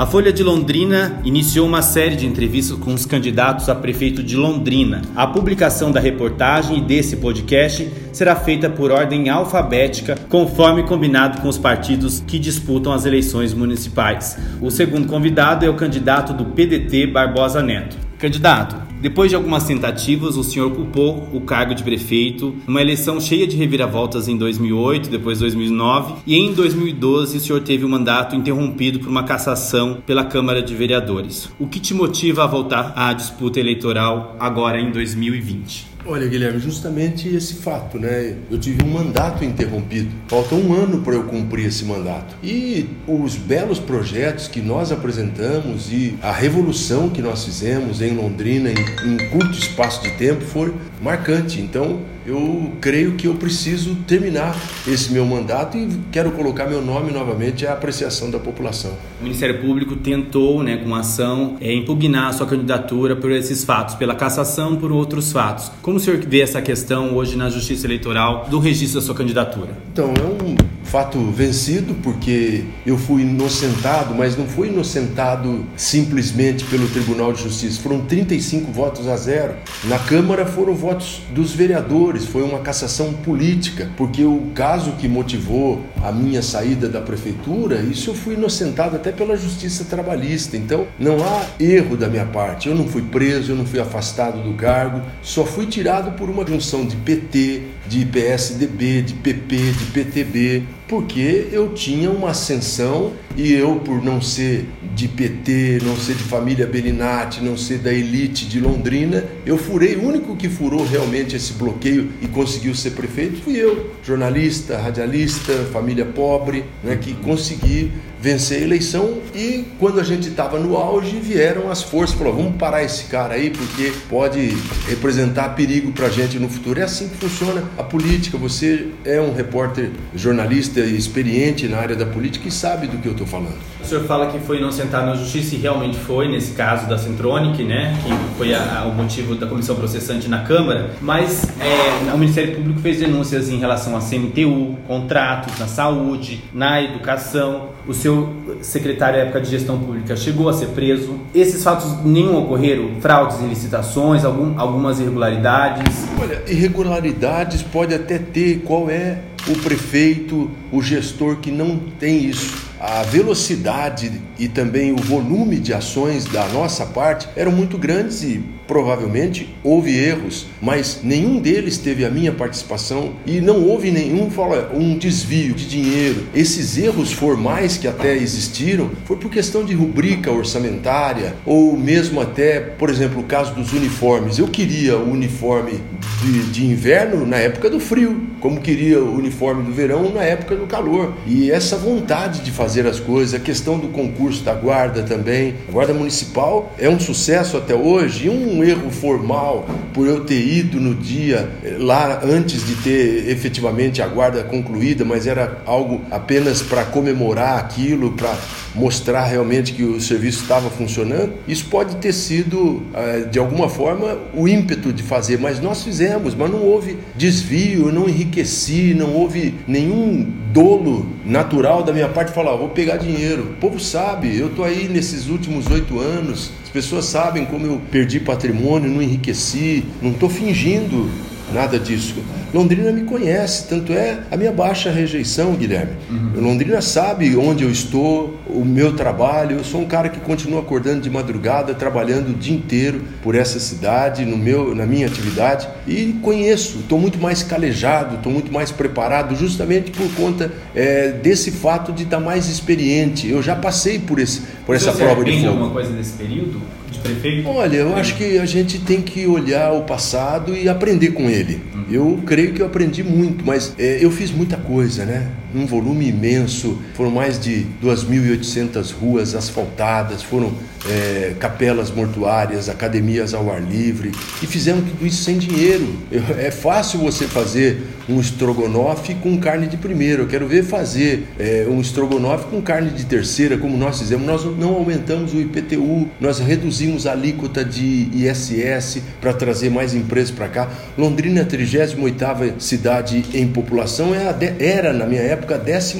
A Folha de Londrina iniciou uma série de entrevistas com os candidatos a prefeito de Londrina. A publicação da reportagem e desse podcast será feita por ordem alfabética, conforme combinado com os partidos que disputam as eleições municipais. O segundo convidado é o candidato do PDT Barbosa Neto. Candidato, depois de algumas tentativas, o senhor ocupou o cargo de prefeito, uma eleição cheia de reviravoltas em 2008, depois 2009, e em 2012 o senhor teve o mandato interrompido por uma cassação pela Câmara de Vereadores. O que te motiva a voltar à disputa eleitoral agora em 2020? Olha, Guilherme, justamente esse fato, né? Eu tive um mandato interrompido. Falta um ano para eu cumprir esse mandato. E os belos projetos que nós apresentamos e a revolução que nós fizemos em Londrina em, em curto espaço de tempo foi marcante. Então, eu creio que eu preciso terminar esse meu mandato e quero colocar meu nome novamente à apreciação da população. O Ministério Público tentou, né, com ação, é, impugnar a sua candidatura por esses fatos, pela cassação por outros fatos. Como o senhor vê essa questão hoje na Justiça Eleitoral do registro da sua candidatura? Então, é um fato vencido porque eu fui inocentado, mas não fui inocentado simplesmente pelo Tribunal de Justiça. Foram 35 votos a zero. Na Câmara foram votos dos vereadores, foi uma cassação política, porque o caso que motivou a minha saída da prefeitura, isso eu fui inocentado até pela Justiça Trabalhista. Então, não há erro da minha parte. Eu não fui preso, eu não fui afastado do cargo, só fui tirado por uma junção de PT, de PSDB, de PP, de PTB, porque eu tinha uma ascensão e eu, por não ser de PT, não ser de família Belinati, não ser da elite de Londrina, eu furei. O único que furou realmente esse bloqueio e conseguiu ser prefeito fui eu, jornalista, radialista, família pobre, né, que consegui vencer a eleição e quando a gente estava no auge vieram as forças falou vamos parar esse cara aí porque pode representar perigo para a gente no futuro. É assim que funciona a política. Você é um repórter jornalista experiente na área da política e sabe do que eu estou falando. O senhor fala que foi inocentado na justiça e realmente foi nesse caso da Centronic né que foi a, a, o motivo da comissão processante na Câmara. Mas é, o Ministério Público fez denúncias em relação a CMTU contratos na saúde na educação. O seu seu secretário à época de gestão pública chegou a ser preso. Esses fatos nenhum ocorreram? Fraudes em licitações, algum, algumas irregularidades? Olha, irregularidades pode até ter. Qual é o prefeito, o gestor que não tem isso? A velocidade e também o volume de ações da nossa parte eram muito grandes e provavelmente houve erros, mas nenhum deles teve a minha participação e não houve nenhum fala, um desvio de dinheiro. Esses erros formais que até existiram foi por questão de rubrica orçamentária ou mesmo até, por exemplo, o caso dos uniformes. Eu queria o uniforme de, de inverno na época do frio, como queria o uniforme do verão na época do calor. E essa vontade de fazer as coisas, a questão do concurso da guarda também. A guarda municipal é um sucesso até hoje e um erro formal por eu ter ido no dia eh, lá antes de ter efetivamente a guarda concluída, mas era algo apenas para comemorar aquilo, para mostrar realmente que o serviço estava funcionando. Isso pode ter sido eh, de alguma forma o ímpeto de fazer, mas nós fizemos, mas não houve desvio, não enriqueci, não houve nenhum dolo natural da minha parte falar, vou pegar dinheiro. O povo sabe, eu estou aí nesses últimos oito anos, as pessoas sabem como eu perdi patrimônio, não enriqueci, não estou fingindo nada disso. Londrina me conhece, tanto é a minha baixa rejeição, Guilherme. Uhum. Londrina sabe onde eu estou, o meu trabalho. Eu sou um cara que continua acordando de madrugada, trabalhando o dia inteiro por essa cidade, no meu, na minha atividade e conheço. Estou muito mais calejado, estou muito mais preparado, justamente por conta é, desse fato de estar tá mais experiente. Eu já passei por esse, por essa prova de fogo. alguma coisa desse período? Prefeito? Olha, eu acho que a gente tem que olhar o passado e aprender com ele. Uhum. Eu creio que eu aprendi muito, mas é, eu fiz muita coisa, né? Um volume imenso, foram mais de 2.800 ruas asfaltadas, foram é, capelas mortuárias, academias ao ar livre, e fizemos tudo isso sem dinheiro. É fácil você fazer um estrogonofe com carne de primeira, eu quero ver fazer é, um estrogonofe com carne de terceira, como nós fizemos. Nós não aumentamos o IPTU, nós reduzimos a alíquota de ISS para trazer mais empresas para cá. Londrina é a 38ª cidade em população, é era na minha época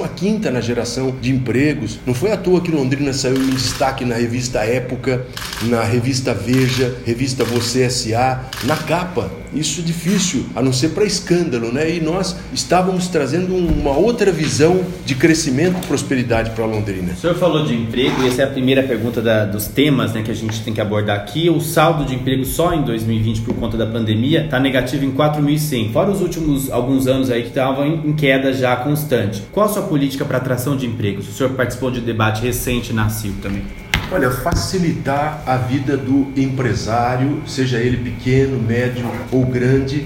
a 15 na geração de empregos. Não foi à toa que Londrina saiu em destaque na revista Época, na revista Veja, revista Você SA, na capa. Isso é difícil, a não ser para escândalo, né? E nós estávamos trazendo uma outra visão de crescimento e prosperidade para Londrina. O senhor falou de emprego, e essa é a primeira pergunta da, dos temas né, que a gente tem que abordar aqui. O saldo de emprego só em 2020, por conta da pandemia, está negativo em 4.100, fora os últimos alguns anos aí que estavam em queda já constante. Qual a sua política para atração de empregos? O senhor participou de debate recente na CIL também. Olha, facilitar a vida do empresário, seja ele pequeno, médio ou grande,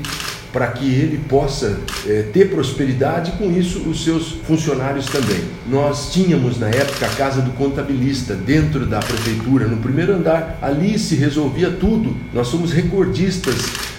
para que ele possa é, ter prosperidade com isso os seus funcionários também. Nós tínhamos na época a casa do contabilista dentro da prefeitura, no primeiro andar, ali se resolvia tudo. Nós somos recordistas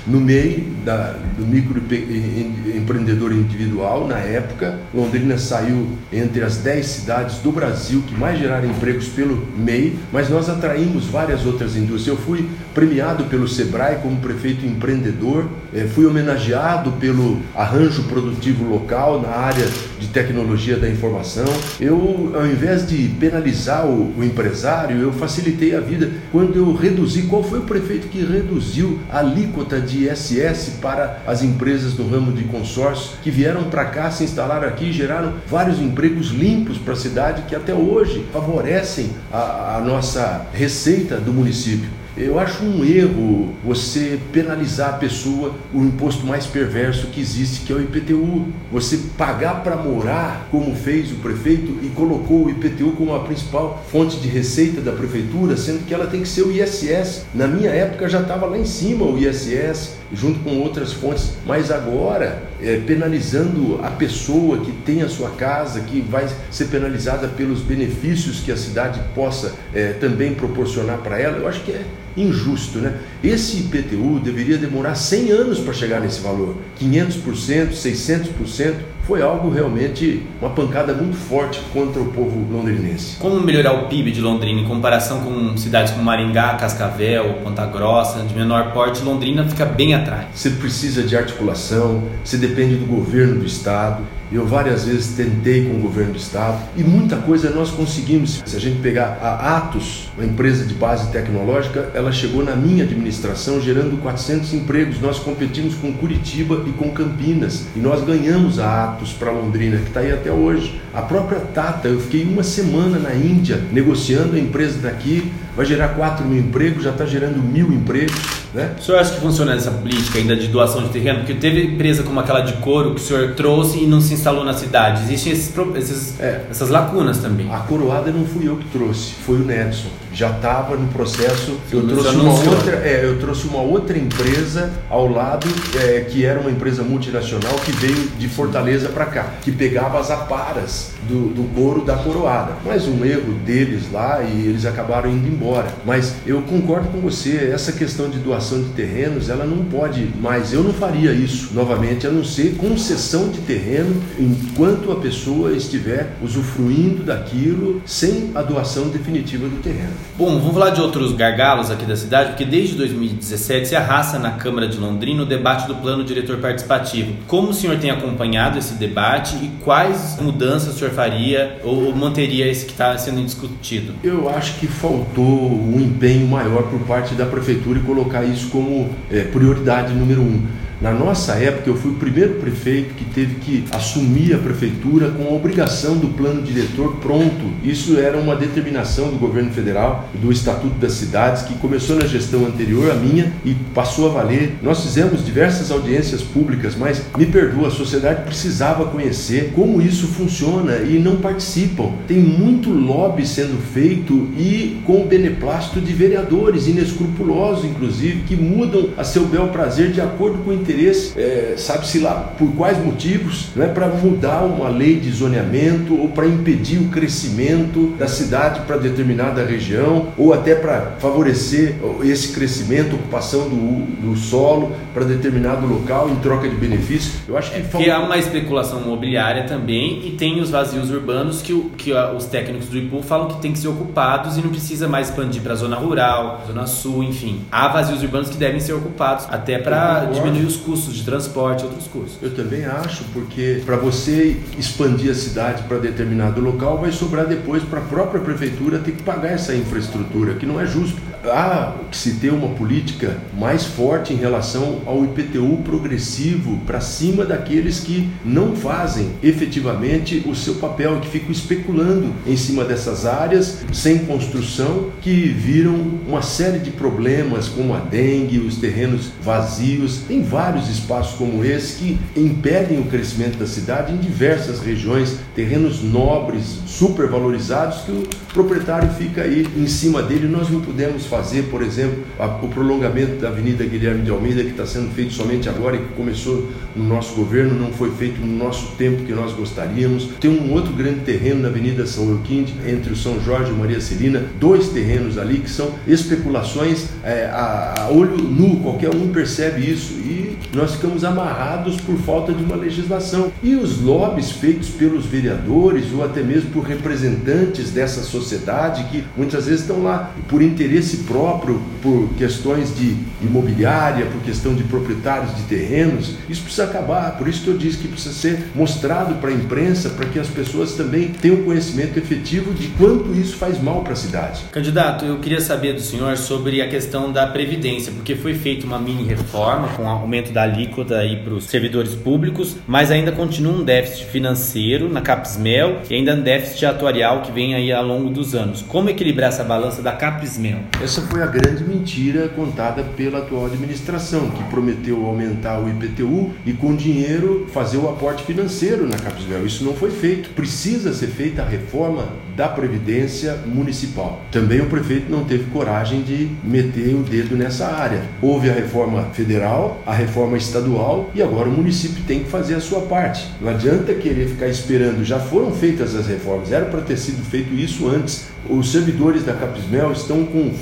no meio da, do microempreendedor individual, na época, Londrina saiu entre as 10 cidades do Brasil que mais geraram empregos pelo MEI, mas nós atraímos várias outras indústrias. Eu fui premiado pelo Sebrae como prefeito empreendedor, eh, fui homenageado pelo arranjo produtivo local na área de tecnologia da informação. Eu, ao invés de penalizar o, o empresário, eu facilitei a vida quando eu reduzi. Qual foi o prefeito que reduziu a alíquota de de ISS para as empresas do ramo de consórcio que vieram para cá, se instalaram aqui e geraram vários empregos limpos para a cidade que até hoje favorecem a, a nossa receita do município. Eu acho um erro você penalizar a pessoa o imposto mais perverso que existe, que é o IPTU. Você pagar para morar, como fez o prefeito, e colocou o IPTU como a principal fonte de receita da prefeitura, sendo que ela tem que ser o ISS. Na minha época já estava lá em cima o ISS, junto com outras fontes, mas agora é, penalizando a pessoa que tem a sua casa, que vai ser penalizada pelos benefícios que a cidade possa é, também proporcionar para ela, eu acho que é injusto, né? Esse IPTU deveria demorar 100 anos para chegar nesse valor, 500%, 600%, foi algo realmente uma pancada muito forte contra o povo londrinense. Como melhorar o PIB de Londrina em comparação com cidades como Maringá, Cascavel, Ponta Grossa, de menor porte, Londrina fica bem atrás. Você precisa de articulação, você depende do governo do estado, eu várias vezes tentei com o governo do estado e muita coisa nós conseguimos. Se a gente pegar a Atos, uma empresa de base tecnológica, ela chegou na minha administração gerando 400 empregos. Nós competimos com Curitiba e com Campinas e nós ganhamos a Atos para Londrina, que está aí até hoje. A própria Tata, eu fiquei uma semana na Índia negociando a empresa daqui, vai gerar 4 mil empregos, já está gerando mil empregos. Né? O senhor acha que funciona essa política ainda de doação de terreno? Porque teve empresa como aquela de couro que o senhor trouxe e não se instalou na cidade. Existem esses, esses, é. essas lacunas também. A coroada não fui eu que trouxe, foi o Nedson já estava no processo. Eu trouxe, uma outra, é, eu trouxe uma outra empresa ao lado, é, que era uma empresa multinacional que veio de Fortaleza para cá, que pegava as aparas do, do couro da coroada. Mas um erro deles lá e eles acabaram indo embora. Mas eu concordo com você, essa questão de doação de terrenos, ela não pode mais. Eu não faria isso novamente, a não ser concessão de terreno enquanto a pessoa estiver usufruindo daquilo sem a doação definitiva do terreno. Bom, vamos falar de outros gargalos aqui da cidade, porque desde 2017 se arrasta na Câmara de Londrina o debate do plano diretor participativo. Como o senhor tem acompanhado esse debate e quais mudanças o senhor faria ou manteria esse que está sendo discutido? Eu acho que faltou um empenho maior por parte da prefeitura e colocar isso como é, prioridade número um. Na nossa época, eu fui o primeiro prefeito que teve que assumir a prefeitura com a obrigação do plano diretor pronto. Isso era uma determinação do governo federal, do Estatuto das Cidades, que começou na gestão anterior à minha e passou a valer. Nós fizemos diversas audiências públicas, mas me perdoa, a sociedade precisava conhecer como isso funciona e não participam. Tem muito lobby sendo feito e com o beneplácito de vereadores inescrupulosos, inclusive, que mudam a seu bel prazer de acordo com o interesse, é, sabe-se lá por quais motivos, não é para mudar uma lei de zoneamento ou para impedir o crescimento da cidade para determinada região ou até para favorecer esse crescimento, ocupação do, do solo para determinado local em troca de benefícios. Eu acho que, é que há uma especulação imobiliária também e tem os vazios urbanos que, que os técnicos do IPU falam que tem que ser ocupados e não precisa mais expandir para a zona rural, zona sul, enfim. Há vazios urbanos que devem ser ocupados até para diminuir os custos de transporte outros custos. Eu também acho, porque para você expandir a cidade para determinado local, vai sobrar depois para a própria prefeitura ter que pagar essa infraestrutura, que não é justo há que se ter uma política mais forte em relação ao IPTU progressivo para cima daqueles que não fazem efetivamente o seu papel, que ficam especulando em cima dessas áreas sem construção, que viram uma série de problemas como a dengue, os terrenos vazios. Tem vários espaços como esse que impedem o crescimento da cidade em diversas regiões, terrenos nobres, supervalorizados que o proprietário fica aí em cima dele. Nós não podemos fazer, por exemplo, a, o prolongamento da Avenida Guilherme de Almeida, que está sendo feito somente agora e que começou no nosso governo, não foi feito no nosso tempo que nós gostaríamos. Tem um outro grande terreno na Avenida São Euquinde, entre o São Jorge e Maria Celina, dois terrenos ali que são especulações é, a, a olho nu, qualquer um percebe isso. E nós ficamos amarrados por falta de uma legislação. E os lobbies feitos pelos vereadores ou até mesmo por representantes dessa sociedade que muitas vezes estão lá por interesse próprio, por questões de imobiliária, por questão de proprietários de terrenos, isso precisa acabar. Por isso que eu disse que precisa ser mostrado para a imprensa, para que as pessoas também tenham conhecimento efetivo de quanto isso faz mal para a cidade. Candidato, eu queria saber do senhor sobre a questão da previdência, porque foi feita uma mini reforma com aumento da alíquota aí para os servidores públicos, mas ainda continua um déficit financeiro na Capismel e ainda um déficit atuarial que vem aí ao longo dos anos. Como equilibrar essa balança da Capismel? Essa foi a grande mentira contada pela atual administração, que prometeu aumentar o IPTU e com dinheiro fazer o aporte financeiro na Capismel. Isso não foi feito. Precisa ser feita a reforma da Previdência Municipal. Também o prefeito não teve coragem de meter o dedo nessa área. Houve a reforma federal, a reforma estadual e agora o município tem que fazer a sua parte. Não adianta querer ficar esperando, já foram feitas as reformas, era para ter sido feito isso antes. Os servidores da Capismel estão com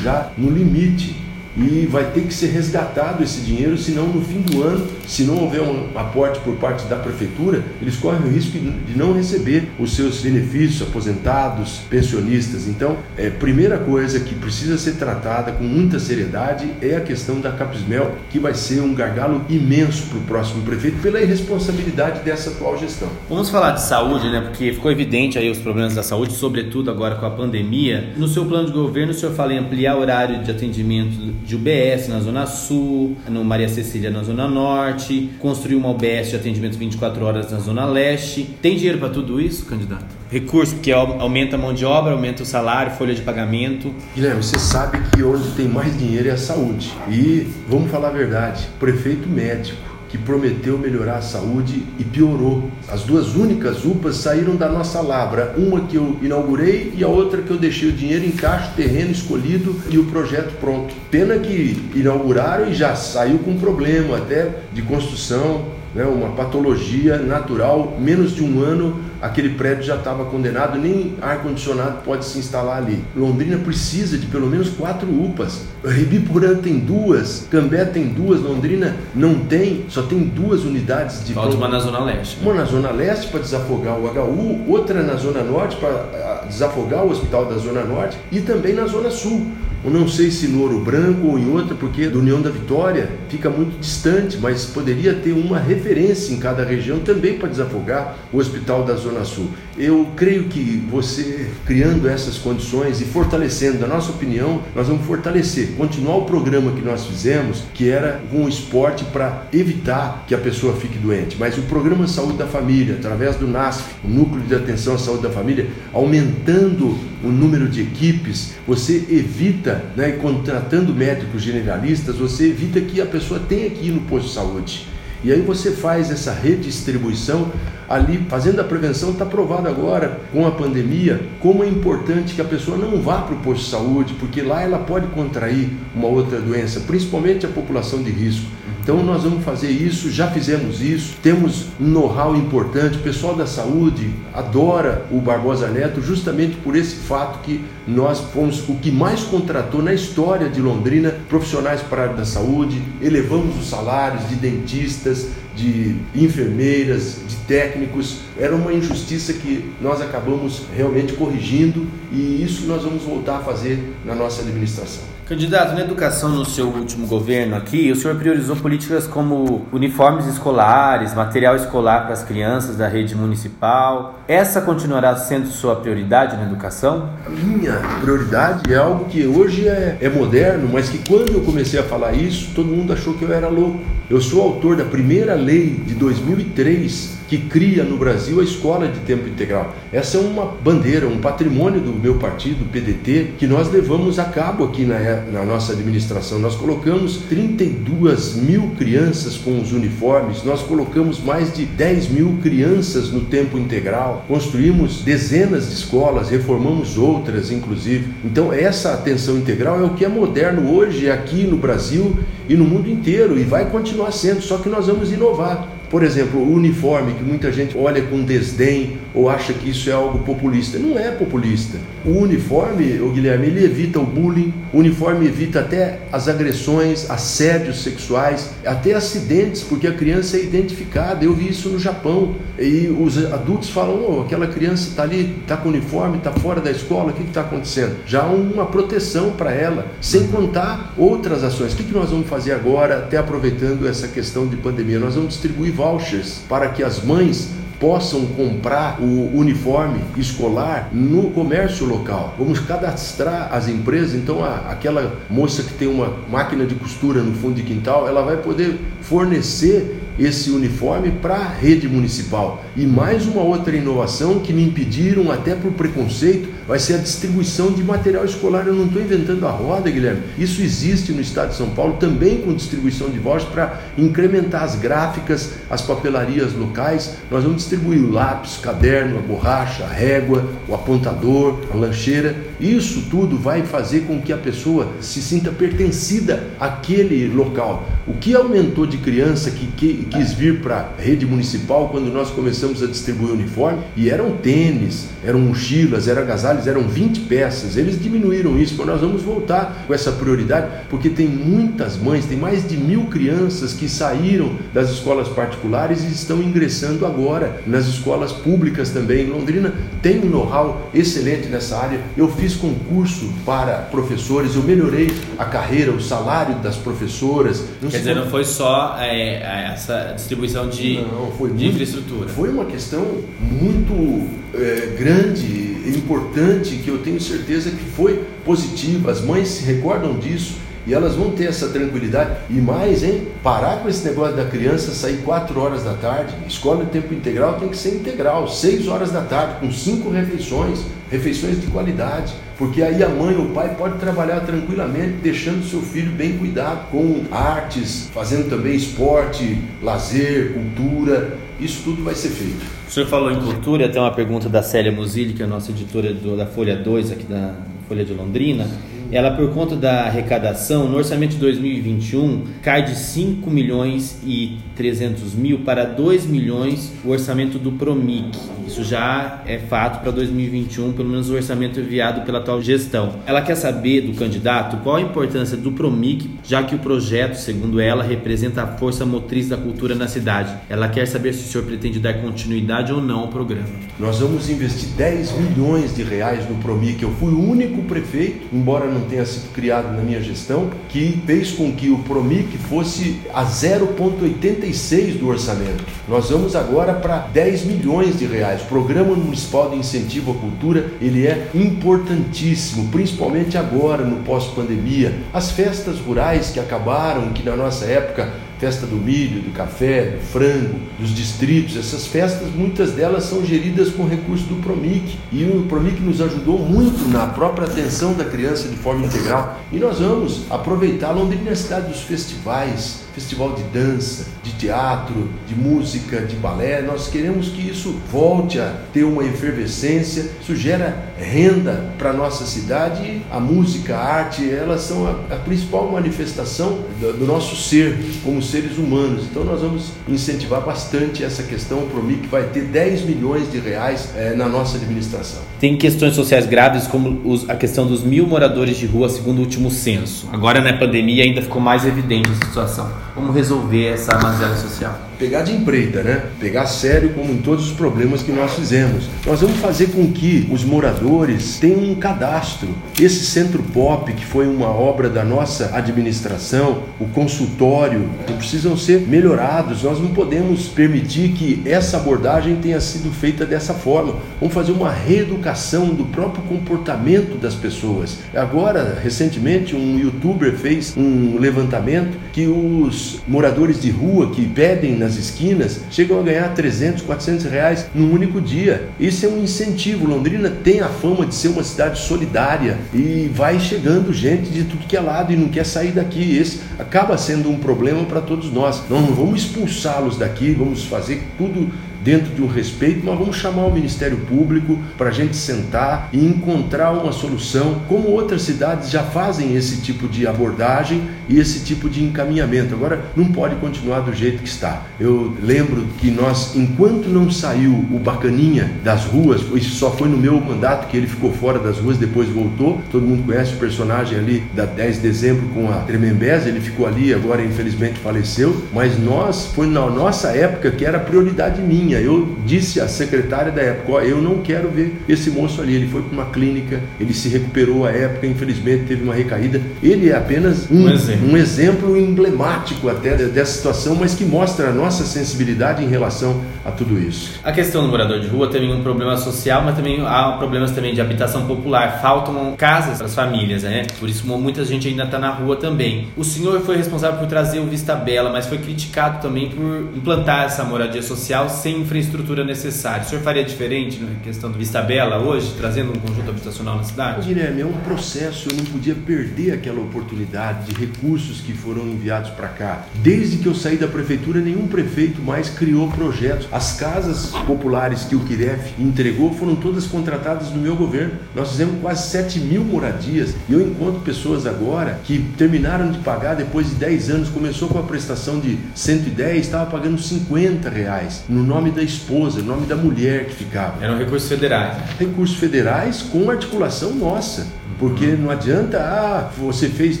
já no limite. E vai ter que ser resgatado esse dinheiro, senão no fim do ano, se não houver um aporte por parte da prefeitura, eles correm o risco de não receber os seus benefícios, aposentados, pensionistas. Então, é, primeira coisa que precisa ser tratada com muita seriedade é a questão da Capismel, que vai ser um gargalo imenso para o próximo prefeito pela irresponsabilidade dessa atual gestão. Vamos falar de saúde, né? Porque ficou evidente aí os problemas da saúde, sobretudo agora com a pandemia. No seu plano de governo, o senhor fala em ampliar o horário de atendimento de UBS na Zona Sul, no Maria Cecília na Zona Norte, construir uma UBS de atendimento 24 horas na Zona Leste. Tem dinheiro para tudo isso, candidato? Recurso, porque aumenta a mão de obra, aumenta o salário, folha de pagamento. Guilherme, você sabe que onde tem mais dinheiro é a saúde. E vamos falar a verdade: prefeito médico que prometeu melhorar a saúde e piorou. As duas únicas UPAs saíram da nossa lavra, uma que eu inaugurei e a outra que eu deixei o dinheiro em caixa, terreno escolhido e o projeto pronto. Pena que inauguraram e já saiu com problema até de construção, né, uma patologia natural, menos de um ano aquele prédio já estava condenado, nem ar-condicionado pode se instalar ali. Londrina precisa de pelo menos quatro UPAs. Ribiporã tem duas, Cambé tem duas, Londrina não tem, só tem duas unidades de. Falta uma na Zona Leste. Uma na Zona Leste para desafogar o HU, outra na Zona Norte para ah, desafogar o Hospital da Zona Norte e também na Zona Sul. Eu não sei se no Ouro Branco ou em outra, porque do União da Vitória fica muito distante, mas poderia ter uma referência em cada região também para desafogar o Hospital da Zona Sul. Eu creio que você, criando essas condições e fortalecendo, na nossa opinião, nós vamos fortalecer, continuar o programa que nós fizemos, que era um esporte para evitar que a pessoa fique doente. Mas o programa Saúde da Família, através do NASF, o Núcleo de Atenção à Saúde da Família, aumentando o número de equipes, você evita, né, contratando médicos generalistas, você evita que a pessoa tenha que ir no posto de saúde. E aí você faz essa redistribuição ali, fazendo a prevenção, está provado agora com a pandemia como é importante que a pessoa não vá para o posto de saúde, porque lá ela pode contrair uma outra doença, principalmente a população de risco. Então nós vamos fazer isso, já fizemos isso, temos um know-how importante. O pessoal da saúde adora o Barbosa Neto justamente por esse fato que nós fomos o que mais contratou na história de Londrina profissionais para a área da saúde, elevamos os salários de dentistas, de enfermeiras, de técnicos. Era uma injustiça que nós acabamos realmente corrigindo e isso nós vamos voltar a fazer na nossa administração. Candidato, na educação no seu último governo aqui, o senhor priorizou políticas como uniformes escolares, material escolar para as crianças da rede municipal. Essa continuará sendo sua prioridade na educação? A minha prioridade é algo que hoje é, é moderno, mas que quando eu comecei a falar isso, todo mundo achou que eu era louco. Eu sou autor da primeira lei de 2003 que cria no Brasil a escola de tempo integral. Essa é uma bandeira, um patrimônio do meu partido, PDT, que nós levamos a cabo aqui na, na nossa administração. Nós colocamos 32 mil crianças com os uniformes, nós colocamos mais de 10 mil crianças no tempo integral, construímos dezenas de escolas, reformamos outras, inclusive. Então, essa atenção integral é o que é moderno hoje aqui no Brasil e no mundo inteiro e vai continuar sendo, só que nós vamos inovar. Por exemplo, o uniforme, que muita gente olha com desdém ou acha que isso é algo populista. Não é populista. O uniforme, o Guilherme, ele evita o bullying, o uniforme evita até as agressões, assédios sexuais, até acidentes, porque a criança é identificada. Eu vi isso no Japão. E os adultos falam: oh, aquela criança está ali, está com uniforme, está fora da escola, o que está acontecendo? Já há uma proteção para ela, sem contar outras ações. O que, que nós vamos fazer agora, até aproveitando essa questão de pandemia? Nós vamos distribuir vouchers para que as mães possam comprar o uniforme escolar no comércio local. Vamos cadastrar as empresas, então a, aquela moça que tem uma máquina de costura no fundo de quintal, ela vai poder fornecer esse uniforme para a rede municipal. E mais uma outra inovação que me impediram, até por preconceito, vai ser a distribuição de material escolar. Eu não estou inventando a roda, Guilherme. Isso existe no estado de São Paulo, também com distribuição de vouchers para incrementar as gráficas, as papelarias locais. Nós vamos distribuir o lápis, caderno, a borracha, a régua, o apontador, a lancheira. Isso tudo vai fazer com que a pessoa se sinta pertencida àquele local. O que aumentou de criança que, que quis vir para a rede municipal quando nós começamos a distribuir uniforme e eram tênis, eram mochilas, eram agasalhos, eram 20 peças. Eles diminuíram isso, mas nós vamos voltar com essa prioridade porque tem muitas mães, tem mais de mil crianças que saíram das escolas particulares e estão ingressando agora nas escolas públicas também. Londrina tem um know-how excelente nessa área. Eu fiz concurso para professores, eu melhorei a carreira, o salário das professoras. Não Quer dizer, não foi só é, é essa distribuição de, Não, de muito, infraestrutura? Foi uma questão muito é, grande e importante que eu tenho certeza que foi positiva. As mães se recordam disso e elas vão ter essa tranquilidade. E mais, hein? Parar com esse negócio da criança sair 4 horas da tarde. Escola de tempo integral tem que ser integral, 6 horas da tarde, com cinco refeições, refeições de qualidade. Porque aí a mãe ou o pai pode trabalhar tranquilamente, deixando seu filho bem cuidado, com artes, fazendo também esporte, lazer, cultura. Isso tudo vai ser feito. O senhor falou em cultura, tem uma pergunta da Célia Musilli, que é a nossa editora do, da Folha 2 aqui da Folha de Londrina ela por conta da arrecadação, no orçamento de 2021, cai de 5 milhões e 300 mil para 2 milhões o orçamento do Promic. Isso já é fato para 2021, pelo menos o orçamento enviado pela atual gestão. Ela quer saber do candidato qual a importância do Promic, já que o projeto, segundo ela, representa a força motriz da cultura na cidade. Ela quer saber se o senhor pretende dar continuidade ou não ao programa. Nós vamos investir 10 milhões de reais no Promic. Eu fui o único prefeito, embora não tenha sido criado na minha gestão, que fez com que o Promic fosse a 0,86 do orçamento. Nós vamos agora para 10 milhões de reais. O Programa Municipal de Incentivo à Cultura, ele é importantíssimo, principalmente agora no pós-pandemia. As festas rurais que acabaram, que na nossa época festa do milho, do café, do frango, dos distritos. Essas festas, muitas delas são geridas com recurso do Promic. E o Promic nos ajudou muito na própria atenção da criança de forma integral. E nós vamos aproveitar a cidade dos festivais festival de dança, de teatro, de música, de balé. Nós queremos que isso volte a ter uma efervescência, isso gera renda para nossa cidade. A música, a arte, elas são a, a principal manifestação do, do, nosso ser como seres humanos. Então nós vamos incentivar bastante essa questão. O Promic vai ter 10 milhões de reais é, na nossa administração. Tem questões sociais graves como os, a questão dos mil moradores de rua, segundo o último censo. Agora na pandemia ainda ficou mais evidente essa situação. Como resolver essa mazela social? pegar de empreita, né? Pegar sério como em todos os problemas que nós fizemos. Nós vamos fazer com que os moradores tenham um cadastro. Esse centro pop, que foi uma obra da nossa administração, o consultório, precisam ser melhorados. Nós não podemos permitir que essa abordagem tenha sido feita dessa forma. Vamos fazer uma reeducação do próprio comportamento das pessoas. Agora, recentemente, um youtuber fez um levantamento que os moradores de rua que pedem nas esquinas chegam a ganhar 300, 400 reais num único dia. Isso é um incentivo. Londrina tem a fama de ser uma cidade solidária e vai chegando gente de tudo que é lado e não quer sair daqui. Esse acaba sendo um problema para todos nós. Não, não vamos expulsá-los daqui, vamos fazer tudo dentro de um respeito, mas vamos chamar o Ministério Público para a gente sentar e encontrar uma solução, como outras cidades já fazem esse tipo de abordagem e esse tipo de encaminhamento. Agora, não pode continuar do jeito que está. Eu lembro que nós, enquanto não saiu o Bacaninha das ruas, isso só foi no meu mandato que ele ficou fora das ruas, depois voltou. Todo mundo conhece o personagem ali da 10 de dezembro com a Tremembés, ele ficou ali, agora infelizmente faleceu, mas nós, foi na nossa época que era prioridade minha eu disse à secretária da época: ó, eu não quero ver esse moço ali. Ele foi para uma clínica, ele se recuperou à época, infelizmente teve uma recaída. Ele é apenas um, um, exemplo. um exemplo emblemático até dessa situação, mas que mostra a nossa sensibilidade em relação a tudo isso. A questão do morador de rua tem um problema social, mas também há problemas também de habitação popular. Faltam casas para as famílias, né? Por isso muita gente ainda está na rua também. O senhor foi responsável por trazer o Vista Bela, mas foi criticado também por implantar essa moradia social sem infraestrutura necessária. O senhor faria diferente na questão do Vista Bela hoje, trazendo um conjunto habitacional na cidade? Guilherme, é um processo, eu não podia perder aquela oportunidade de recursos que foram enviados para cá. Desde que eu saí da prefeitura, nenhum prefeito mais criou projetos. As casas populares que o Kiref entregou foram todas contratadas no meu governo. Nós fizemos quase 7 mil moradias e eu encontro pessoas agora que terminaram de pagar depois de 10 anos, começou com a prestação de 110, estava pagando 50 reais no nome da esposa, nome da mulher que ficava. Eram recursos federais. Recursos federais com articulação nossa. Porque não adianta, ah, você fez,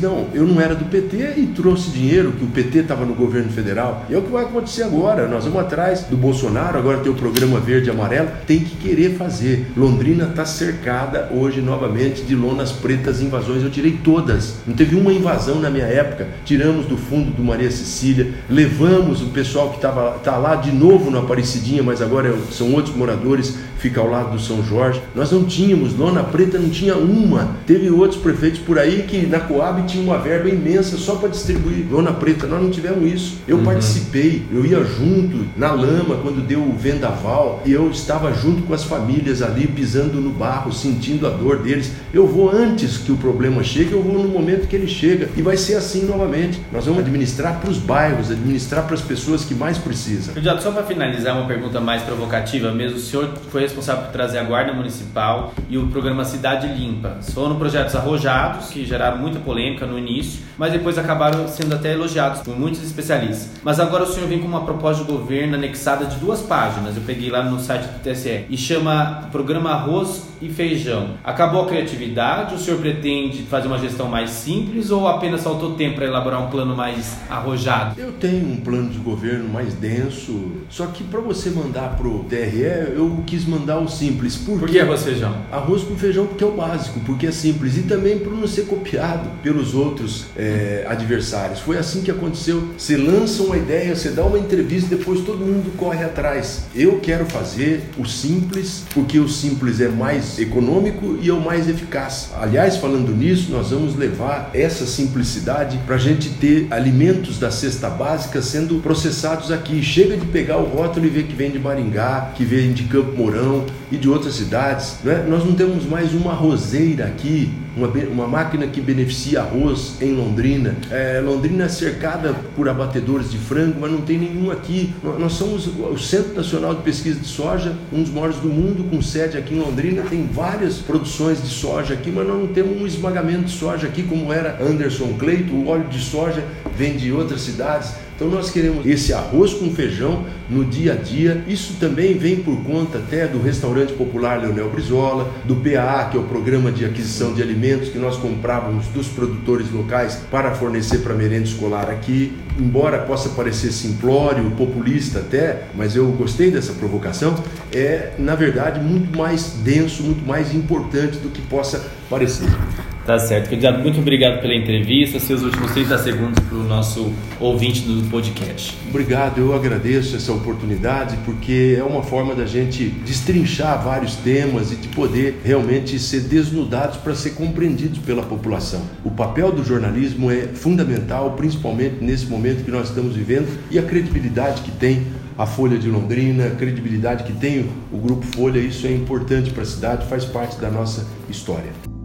não, eu não era do PT e trouxe dinheiro, que o PT estava no governo federal. E é o que vai acontecer agora. Nós vamos atrás do Bolsonaro, agora tem o programa verde e amarelo, tem que querer fazer. Londrina está cercada hoje novamente de lonas pretas invasões. Eu tirei todas. Não teve uma invasão na minha época. Tiramos do fundo do Maria Cecília, levamos o pessoal que estava tá lá de novo no Aparecidinha, mas agora são outros moradores, fica ao lado do São Jorge. Nós não tínhamos, lona preta não tinha uma Teve outros prefeitos por aí que na Coab tinha uma verba imensa só para distribuir lona preta. Nós não tivemos isso. Eu uhum. participei, eu ia junto na lama quando deu o vendaval e eu estava junto com as famílias ali pisando no barro, sentindo a dor deles. Eu vou antes que o problema chegue, eu vou no momento que ele chega e vai ser assim novamente. Nós vamos administrar para os bairros, administrar para as pessoas que mais precisam. Candidato, só para finalizar uma pergunta mais provocativa mesmo, o senhor foi responsável por trazer a Guarda Municipal e o programa Cidade Limpa. Foram projetos arrojados, que geraram muita polêmica no início, mas depois acabaram sendo até elogiados por muitos especialistas. Mas agora o senhor vem com uma proposta de governo anexada de duas páginas, eu peguei lá no site do TSE, e chama Programa Arroz e Feijão. Acabou a criatividade? O senhor pretende fazer uma gestão mais simples ou apenas faltou tempo para elaborar um plano mais arrojado? Eu tenho um plano de governo mais denso, só que para você mandar pro TRE, eu quis mandar o simples. Por, Por que arroz feijão? Arroz com feijão porque é o básico, porque é simples e também para não ser copiado pelos outros é, adversários. Foi assim que aconteceu. Você lança uma ideia, você dá uma entrevista, depois todo mundo corre atrás. Eu quero fazer o simples, porque o simples é mais econômico e é o mais eficaz. Aliás, falando nisso, nós vamos levar essa simplicidade para a gente ter alimentos da cesta básica sendo processados aqui. Chega de pegar o rótulo e ver que vem de Maringá, que vem de Campo Mourão e de outras cidades. Né? Nós não temos mais uma roseira aqui aqui uma, uma máquina que beneficia arroz em Londrina. É, Londrina é cercada por abatedores de frango, mas não tem nenhum aqui. Nós somos o Centro Nacional de Pesquisa de Soja, um dos maiores do mundo, com sede aqui em Londrina. Tem várias produções de soja aqui, mas não temos um esmagamento de soja aqui, como era Anderson Cleito. O óleo de soja vem de outras cidades. Então nós queremos esse arroz com feijão no dia a dia. Isso também vem por conta até do restaurante popular Leonel Brizola, do PAA, que é o programa de aquisição de alimentos que nós comprávamos dos produtores locais para fornecer para merenda escolar aqui. Embora possa parecer simplório, populista até, mas eu gostei dessa provocação, é na verdade muito mais denso, muito mais importante do que possa parecer. Tá certo. Candidato, muito obrigado pela entrevista. Seus últimos 30 segundos para o nosso ouvinte do podcast. Obrigado, eu agradeço essa oportunidade porque é uma forma da gente destrinchar vários temas e de poder realmente ser desnudados para ser compreendidos pela população. O papel do jornalismo é fundamental, principalmente nesse momento que nós estamos vivendo e a credibilidade que tem a Folha de Londrina, a credibilidade que tem o Grupo Folha, isso é importante para a cidade, faz parte da nossa história.